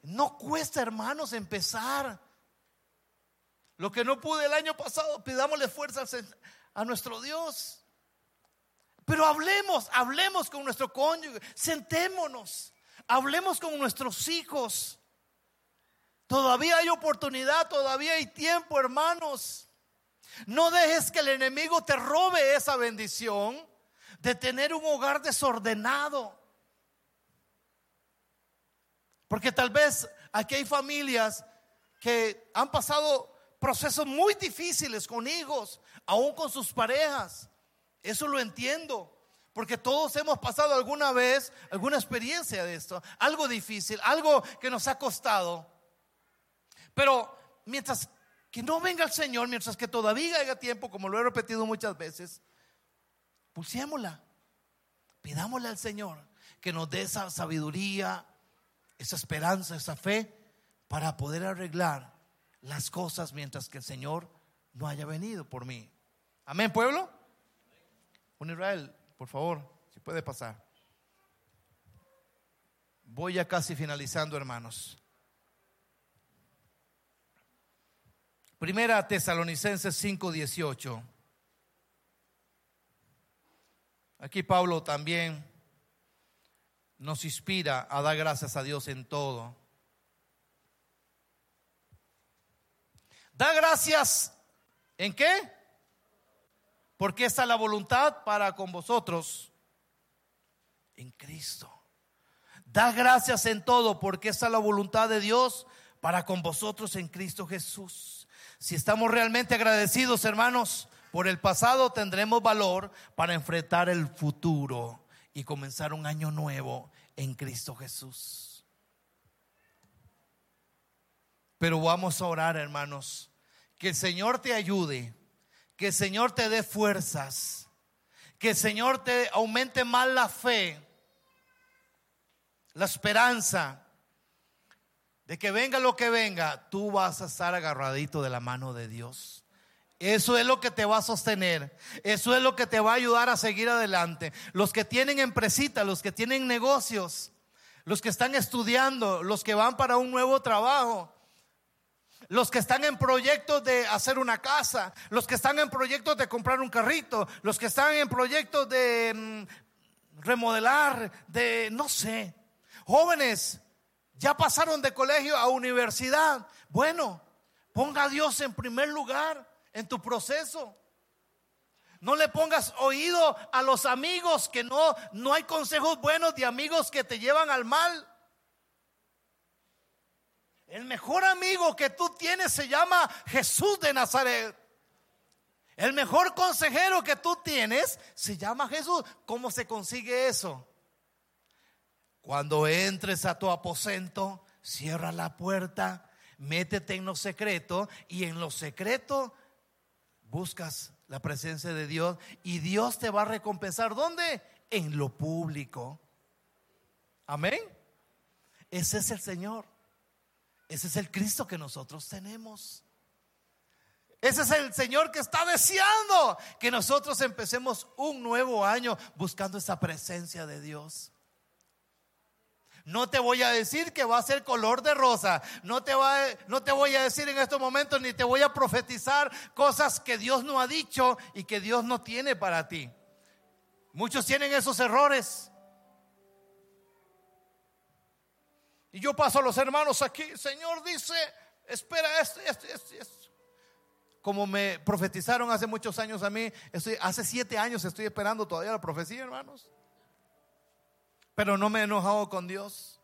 No cuesta, hermanos, empezar. Lo que no pude el año pasado, pidámosle fuerzas a nuestro Dios. Pero hablemos, hablemos con nuestro cónyuge, sentémonos, hablemos con nuestros hijos. Todavía hay oportunidad, todavía hay tiempo, hermanos. No dejes que el enemigo te robe esa bendición de tener un hogar desordenado. Porque tal vez aquí hay familias que han pasado procesos muy difíciles con hijos, aún con sus parejas. Eso lo entiendo. Porque todos hemos pasado alguna vez alguna experiencia de esto, algo difícil, algo que nos ha costado. Pero mientras que no venga el Señor, mientras que todavía haya tiempo, como lo he repetido muchas veces, pulsémosla, pidámosle al Señor que nos dé esa sabiduría, esa esperanza, esa fe para poder arreglar las cosas mientras que el Señor no haya venido por mí. Amén, pueblo. Un Israel, por favor, si puede pasar. Voy ya casi finalizando, hermanos. Primera Tesalonicenses 5:18. Aquí Pablo también nos inspira a dar gracias a Dios en todo. Da gracias en qué? Porque esta es la voluntad para con vosotros en Cristo. Da gracias en todo porque esta es la voluntad de Dios para con vosotros en Cristo Jesús. Si estamos realmente agradecidos, hermanos, por el pasado, tendremos valor para enfrentar el futuro y comenzar un año nuevo en Cristo Jesús. Pero vamos a orar, hermanos, que el Señor te ayude, que el Señor te dé fuerzas, que el Señor te aumente más la fe, la esperanza de que venga lo que venga, tú vas a estar agarradito de la mano de Dios. Eso es lo que te va a sostener. Eso es lo que te va a ayudar a seguir adelante. Los que tienen empresita, los que tienen negocios, los que están estudiando, los que van para un nuevo trabajo, los que están en proyectos de hacer una casa, los que están en proyectos de comprar un carrito, los que están en proyectos de mm, remodelar, de no sé. Jóvenes, ya pasaron de colegio a universidad. Bueno, ponga a Dios en primer lugar en tu proceso. No le pongas oído a los amigos que no no hay consejos buenos de amigos que te llevan al mal. El mejor amigo que tú tienes se llama Jesús de Nazaret. El mejor consejero que tú tienes se llama Jesús. ¿Cómo se consigue eso? Cuando entres a tu aposento, cierra la puerta, métete en lo secreto y en lo secreto buscas la presencia de Dios y Dios te va a recompensar. ¿Dónde? En lo público. Amén. Ese es el Señor. Ese es el Cristo que nosotros tenemos. Ese es el Señor que está deseando que nosotros empecemos un nuevo año buscando esa presencia de Dios. No te voy a decir que va a ser color de rosa. No te, va, no te voy a decir en estos momentos ni te voy a profetizar cosas que Dios no ha dicho y que Dios no tiene para ti. Muchos tienen esos errores. Y yo paso a los hermanos aquí, Señor dice, espera esto, esto, esto, esto. Como me profetizaron hace muchos años a mí, estoy, hace siete años estoy esperando todavía la profecía, hermanos pero no me he enojado con Dios.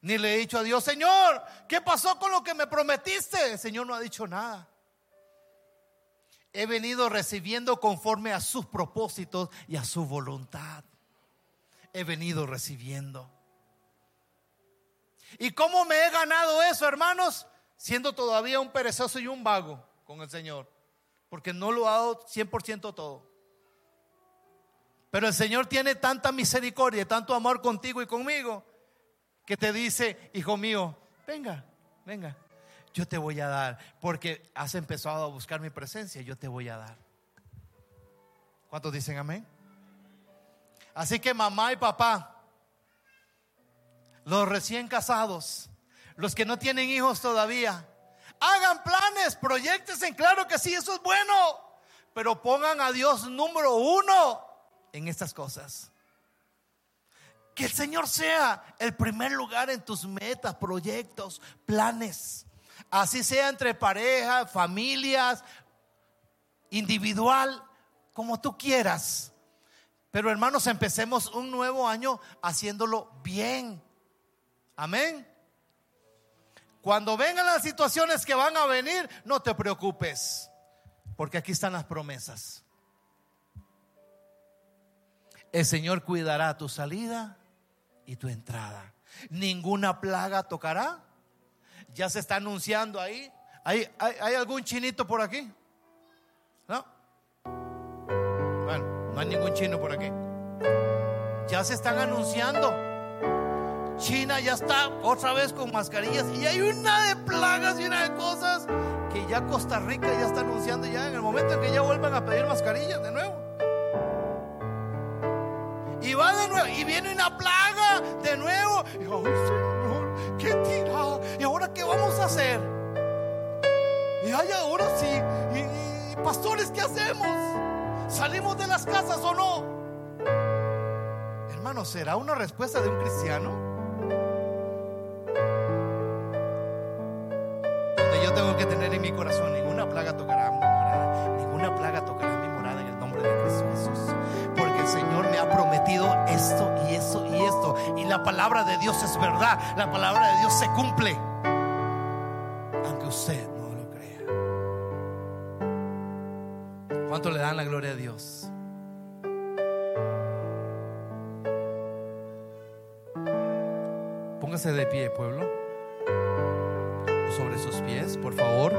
Ni le he dicho a Dios, Señor, ¿qué pasó con lo que me prometiste? El Señor no ha dicho nada. He venido recibiendo conforme a sus propósitos y a su voluntad. He venido recibiendo. ¿Y cómo me he ganado eso, hermanos? Siendo todavía un perezoso y un vago con el Señor. Porque no lo ha dado 100% todo. Pero el Señor tiene tanta misericordia tanto amor contigo y conmigo que te dice, hijo mío, venga, venga, yo te voy a dar, porque has empezado a buscar mi presencia, yo te voy a dar. ¿Cuántos dicen amén? Así que mamá y papá, los recién casados, los que no tienen hijos todavía, hagan planes, proyectos en claro que sí, eso es bueno, pero pongan a Dios número uno en estas cosas. Que el Señor sea el primer lugar en tus metas, proyectos, planes. Así sea entre parejas, familias, individual, como tú quieras. Pero hermanos, empecemos un nuevo año haciéndolo bien. Amén. Cuando vengan las situaciones que van a venir, no te preocupes, porque aquí están las promesas. El Señor cuidará tu salida y tu entrada. Ninguna plaga tocará. Ya se está anunciando ahí. ¿Hay, hay, algún chinito por aquí? ¿No? Bueno, no hay ningún chino por aquí. Ya se están anunciando. China ya está otra vez con mascarillas y hay una de plagas y una de cosas que ya Costa Rica ya está anunciando ya en el momento en que ya vuelvan a pedir mascarillas de nuevo. Va de nuevo, y viene una plaga de nuevo. Y ay Señor, qué tirada. ¿Y ahora qué vamos a hacer? Y ay, ahora sí. Y, pastores, ¿qué hacemos? ¿Salimos de las casas o no? Hermano, ¿será una respuesta de un cristiano? Donde yo tengo que tener en mi corazón, ninguna plaga tocará mi morada, ninguna plaga tocará mi morada en el nombre de Cristo Jesús. Señor me ha prometido esto y eso y esto. Y la palabra de Dios es verdad, la palabra de Dios se cumple. Aunque usted no lo crea. ¿Cuánto le dan la gloria a Dios? Póngase de pie, pueblo. Sobre sus pies, por favor.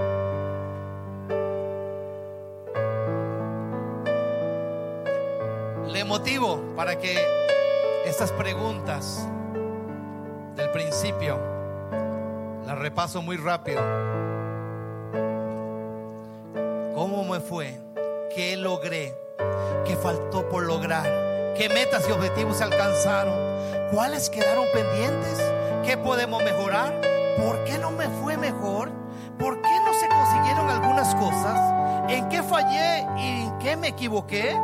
Motivo para que estas preguntas del principio las repaso muy rápido. ¿Cómo me fue? ¿Qué logré? ¿Qué faltó por lograr? ¿Qué metas y objetivos se alcanzaron? ¿Cuáles quedaron pendientes? ¿Qué podemos mejorar? ¿Por qué no me fue mejor? ¿Por qué no se consiguieron algunas cosas? ¿En qué fallé y en qué me equivoqué?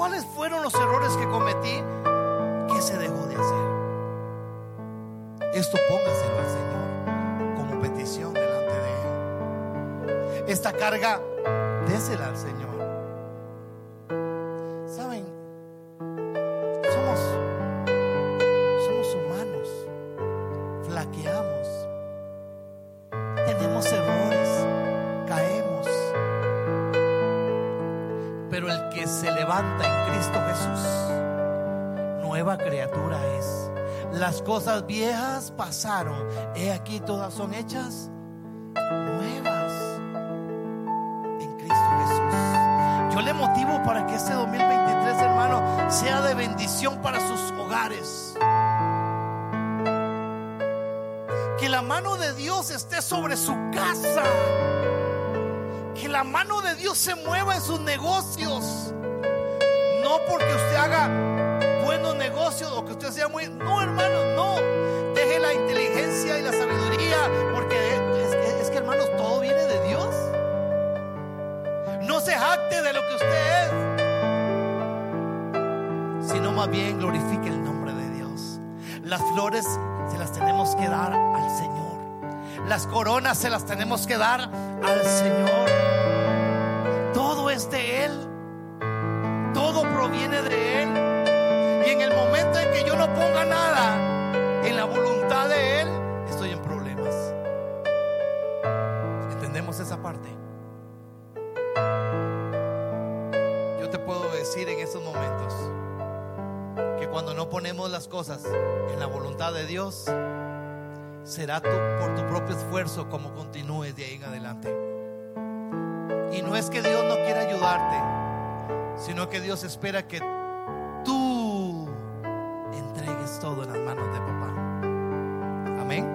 ¿Cuáles fueron los errores que cometí? ¿Qué se dejó de hacer? Esto póngaselo al Señor como petición delante de Él. Esta carga, désela al Señor. Cosas viejas pasaron. He aquí todas son hechas nuevas en Cristo Jesús. Yo le motivo para que este 2023, hermano, sea de bendición para sus hogares. Que la mano de Dios esté sobre su casa. Que la mano de Dios se mueva en sus negocios. No porque usted haga o que usted sea muy... No, hermano, no. Deje la inteligencia y la sabiduría porque es, es que, hermanos, todo viene de Dios. No se jacte de lo que usted es, sino más bien glorifique el nombre de Dios. Las flores se las tenemos que dar al Señor. Las coronas se las tenemos que dar al Señor. Todo es de Él. Ponga nada en la voluntad de Él, estoy en problemas. ¿Entendemos esa parte? Yo te puedo decir en estos momentos que cuando no ponemos las cosas en la voluntad de Dios, será tú por tu propio esfuerzo como continúes de ahí en adelante. Y no es que Dios no quiera ayudarte, sino que Dios espera que todo en las manos de papá. Amén.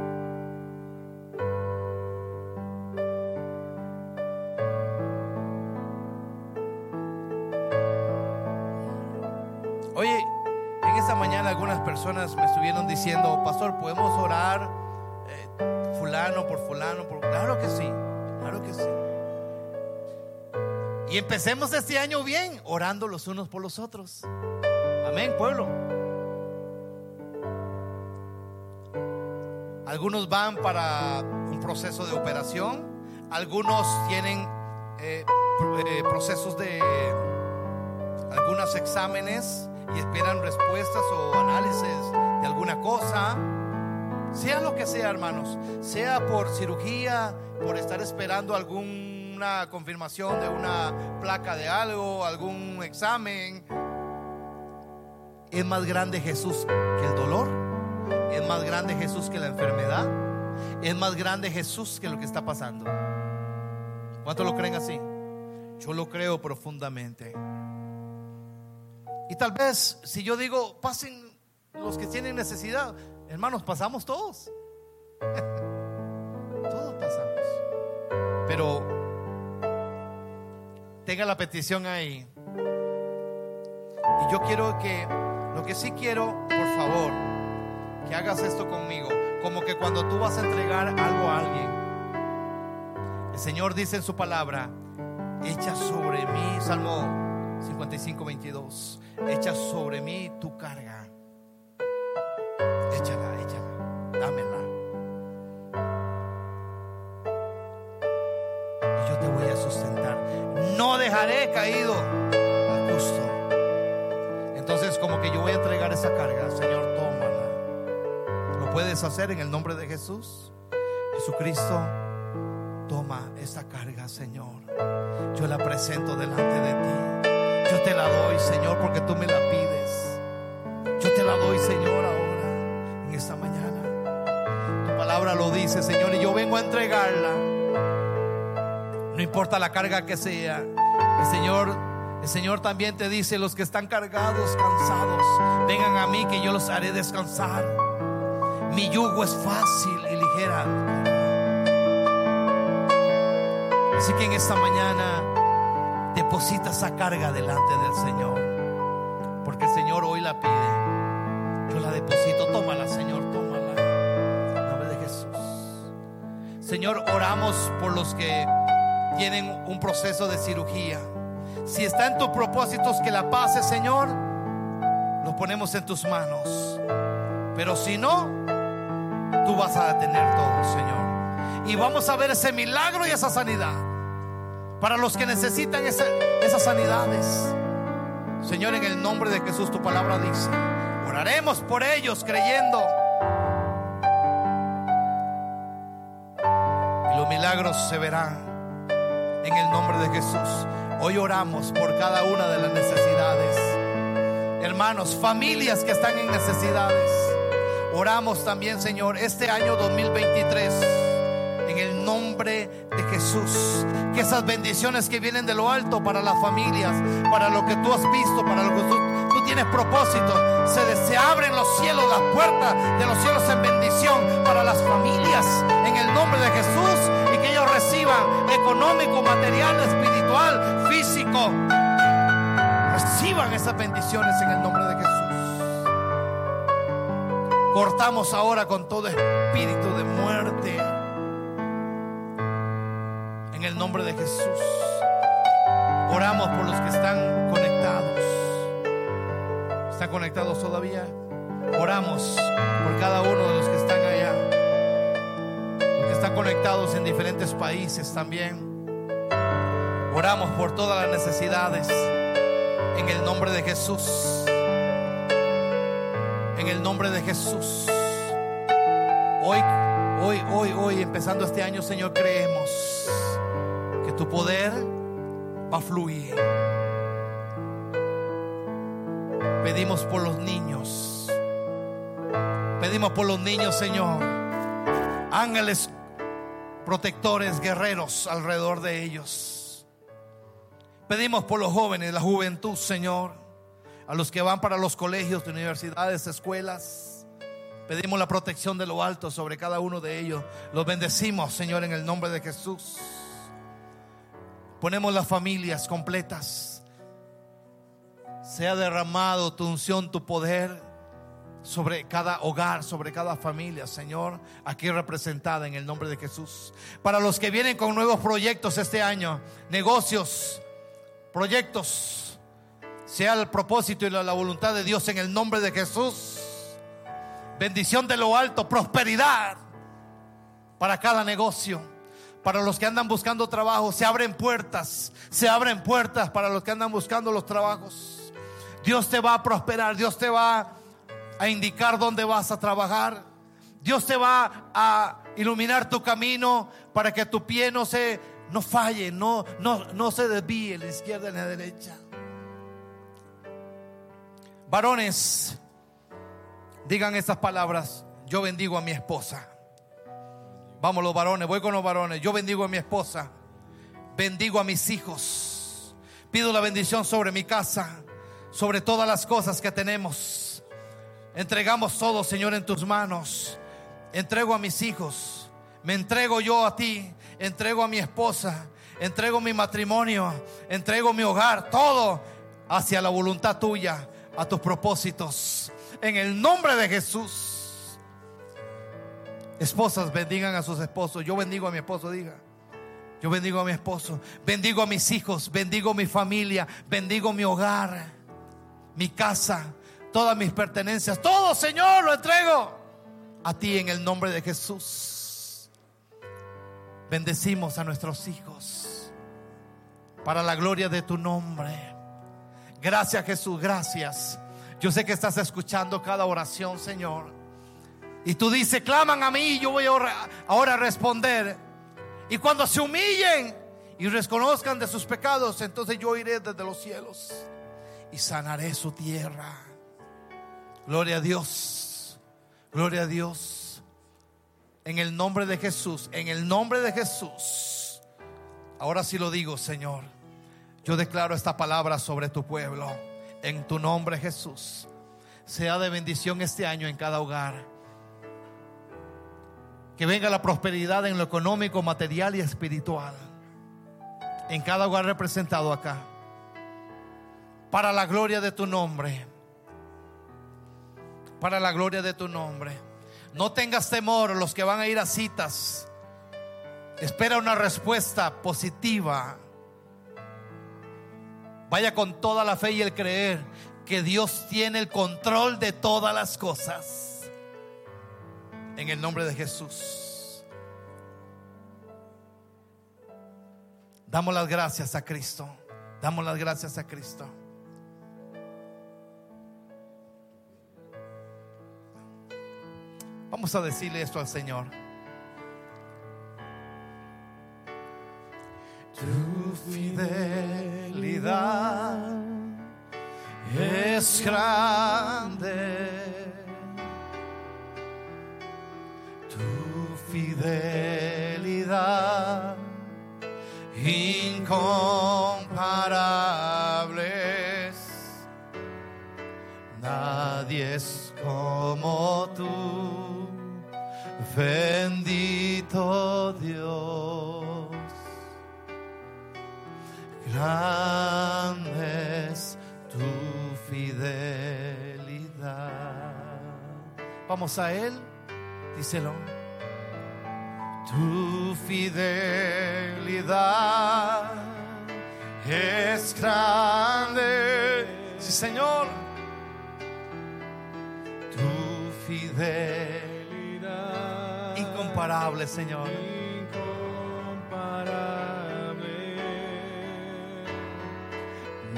Oye, en esta mañana algunas personas me estuvieron diciendo, pastor, ¿podemos orar eh, fulano por fulano? Por... Claro que sí, claro que sí. Y empecemos este año bien, orando los unos por los otros. Amén, pueblo. Algunos van para un proceso de operación, algunos tienen eh, eh, procesos de algunos exámenes y esperan respuestas o análisis de alguna cosa. Sea lo que sea, hermanos, sea por cirugía, por estar esperando alguna confirmación de una placa de algo, algún examen. Es más grande Jesús que el dolor. Es más grande Jesús que la enfermedad. Es más grande Jesús que lo que está pasando. ¿Cuántos lo creen así? Yo lo creo profundamente. Y tal vez si yo digo, pasen los que tienen necesidad, hermanos, pasamos todos. todos pasamos. Pero tenga la petición ahí. Y yo quiero que, lo que sí quiero, por favor, que hagas esto conmigo. Como que cuando tú vas a entregar algo a alguien, el Señor dice en su palabra, echa sobre mí, Salmo 55, 22, echa sobre mí tu carga. En el nombre de Jesús. Jesucristo, toma esa carga, Señor. Yo la presento delante de ti. Yo te la doy, Señor, porque tú me la pides. Yo te la doy, Señor, ahora, en esta mañana. Tu palabra lo dice, Señor, y yo vengo a entregarla. No importa la carga que sea. El Señor, el Señor también te dice, los que están cargados, cansados, vengan a mí que yo los haré descansar. Mi yugo es fácil y ligera. Así que en esta mañana deposita esa carga delante del Señor. Porque el Señor hoy la pide. Yo la deposito. Tómala, Señor, tómala. En nombre de Jesús. Señor, oramos por los que tienen un proceso de cirugía. Si está en tus propósitos que la pase, Señor, lo ponemos en tus manos. Pero si no, tú vas a detener todo, Señor. Y vamos a ver ese milagro y esa sanidad. Para los que necesitan esas sanidades. Señor, en el nombre de Jesús, tu palabra dice, oraremos por ellos creyendo. Y los milagros se verán en el nombre de Jesús. Hoy oramos por cada una de las necesidades. Hermanos, familias que están en necesidades. Oramos también, Señor, este año 2023 en el nombre de Jesús. Que esas bendiciones que vienen de lo alto para las familias, para lo que tú has visto, para lo que tú, tienes propósito, se abren los cielos, las puertas de los cielos en bendición para las familias en el nombre de Jesús y que ellos reciban económico, material, espiritual, físico. Reciban esas bendiciones en el nombre de Jesús. Cortamos ahora con todo espíritu de muerte en el nombre de Jesús. Oramos por los que están conectados. ¿Están conectados todavía? Oramos por cada uno de los que están allá. Los que están conectados en diferentes países también. Oramos por todas las necesidades en el nombre de Jesús. En el nombre de Jesús. Hoy, hoy, hoy, hoy, empezando este año, Señor, creemos que tu poder va a fluir. Pedimos por los niños. Pedimos por los niños, Señor. Ángeles protectores, guerreros alrededor de ellos. Pedimos por los jóvenes, la juventud, Señor. A los que van para los colegios, universidades, escuelas. Pedimos la protección de lo alto sobre cada uno de ellos. Los bendecimos, Señor, en el nombre de Jesús. Ponemos las familias completas. Sea derramado tu unción, tu poder sobre cada hogar, sobre cada familia, Señor, aquí representada en el nombre de Jesús. Para los que vienen con nuevos proyectos este año, negocios, proyectos, sea el propósito y la, la voluntad de Dios en el nombre de Jesús. Bendición de lo alto, prosperidad para cada negocio. Para los que andan buscando trabajo, se abren puertas, se abren puertas para los que andan buscando los trabajos. Dios te va a prosperar, Dios te va a indicar dónde vas a trabajar. Dios te va a iluminar tu camino para que tu pie no se no falle, no, no, no se desvíe la izquierda ni la derecha. Varones, digan estas palabras. Yo bendigo a mi esposa. Vamos los varones, voy con los varones. Yo bendigo a mi esposa. Bendigo a mis hijos. Pido la bendición sobre mi casa, sobre todas las cosas que tenemos. Entregamos todo, Señor, en tus manos. Entrego a mis hijos. Me entrego yo a ti. Entrego a mi esposa. Entrego mi matrimonio. Entrego mi hogar. Todo hacia la voluntad tuya, a tus propósitos. En el nombre de Jesús. Esposas bendigan a sus esposos. Yo bendigo a mi esposo, diga. Yo bendigo a mi esposo. Bendigo a mis hijos. Bendigo mi familia. Bendigo mi hogar. Mi casa. Todas mis pertenencias. Todo, Señor, lo entrego a ti en el nombre de Jesús. Bendecimos a nuestros hijos. Para la gloria de tu nombre. Gracias Jesús. Gracias. Yo sé que estás escuchando cada oración, Señor. Y tú dices, claman a mí yo voy ahora a responder. Y cuando se humillen y reconozcan de sus pecados, entonces yo iré desde los cielos y sanaré su tierra. Gloria a Dios. Gloria a Dios. En el nombre de Jesús, en el nombre de Jesús. Ahora sí lo digo, Señor. Yo declaro esta palabra sobre tu pueblo. En tu nombre, Jesús. Sea de bendición este año en cada hogar que venga la prosperidad en lo económico, material y espiritual. En cada hogar representado acá. Para la gloria de tu nombre. Para la gloria de tu nombre. No tengas temor los que van a ir a citas. Espera una respuesta positiva. Vaya con toda la fe y el creer que Dios tiene el control de todas las cosas. En el nombre de Jesús. Damos las gracias a Cristo. Damos las gracias a Cristo. Vamos a decirle esto al Señor. Tu fidelidad es grande. fidelidad incomparables. Nadie es como tú, bendito Grande es tu fidelidad. Vamos a Él, díselo tu fidelidad es grande. Sí, Señor. Tu fidelidad. Incomparable, Señor.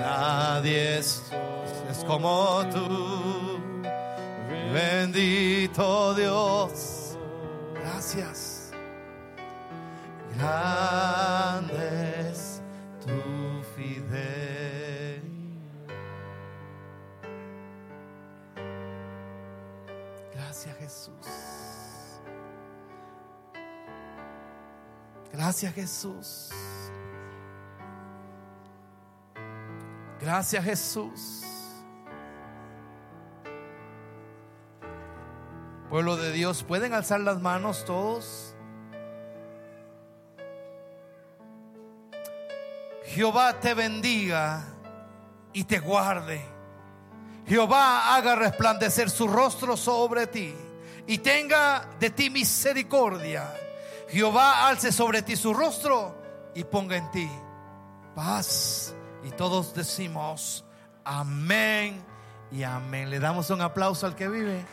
Nadie es, es como tú. Bendito Dios. Gracias. Grande tu fidelidad. Gracias Jesús. Gracias Jesús. Gracias Jesús. Pueblo de Dios, ¿pueden alzar las manos todos? Jehová te bendiga y te guarde. Jehová haga resplandecer su rostro sobre ti y tenga de ti misericordia. Jehová alce sobre ti su rostro y ponga en ti paz. Y todos decimos amén y amén. Le damos un aplauso al que vive.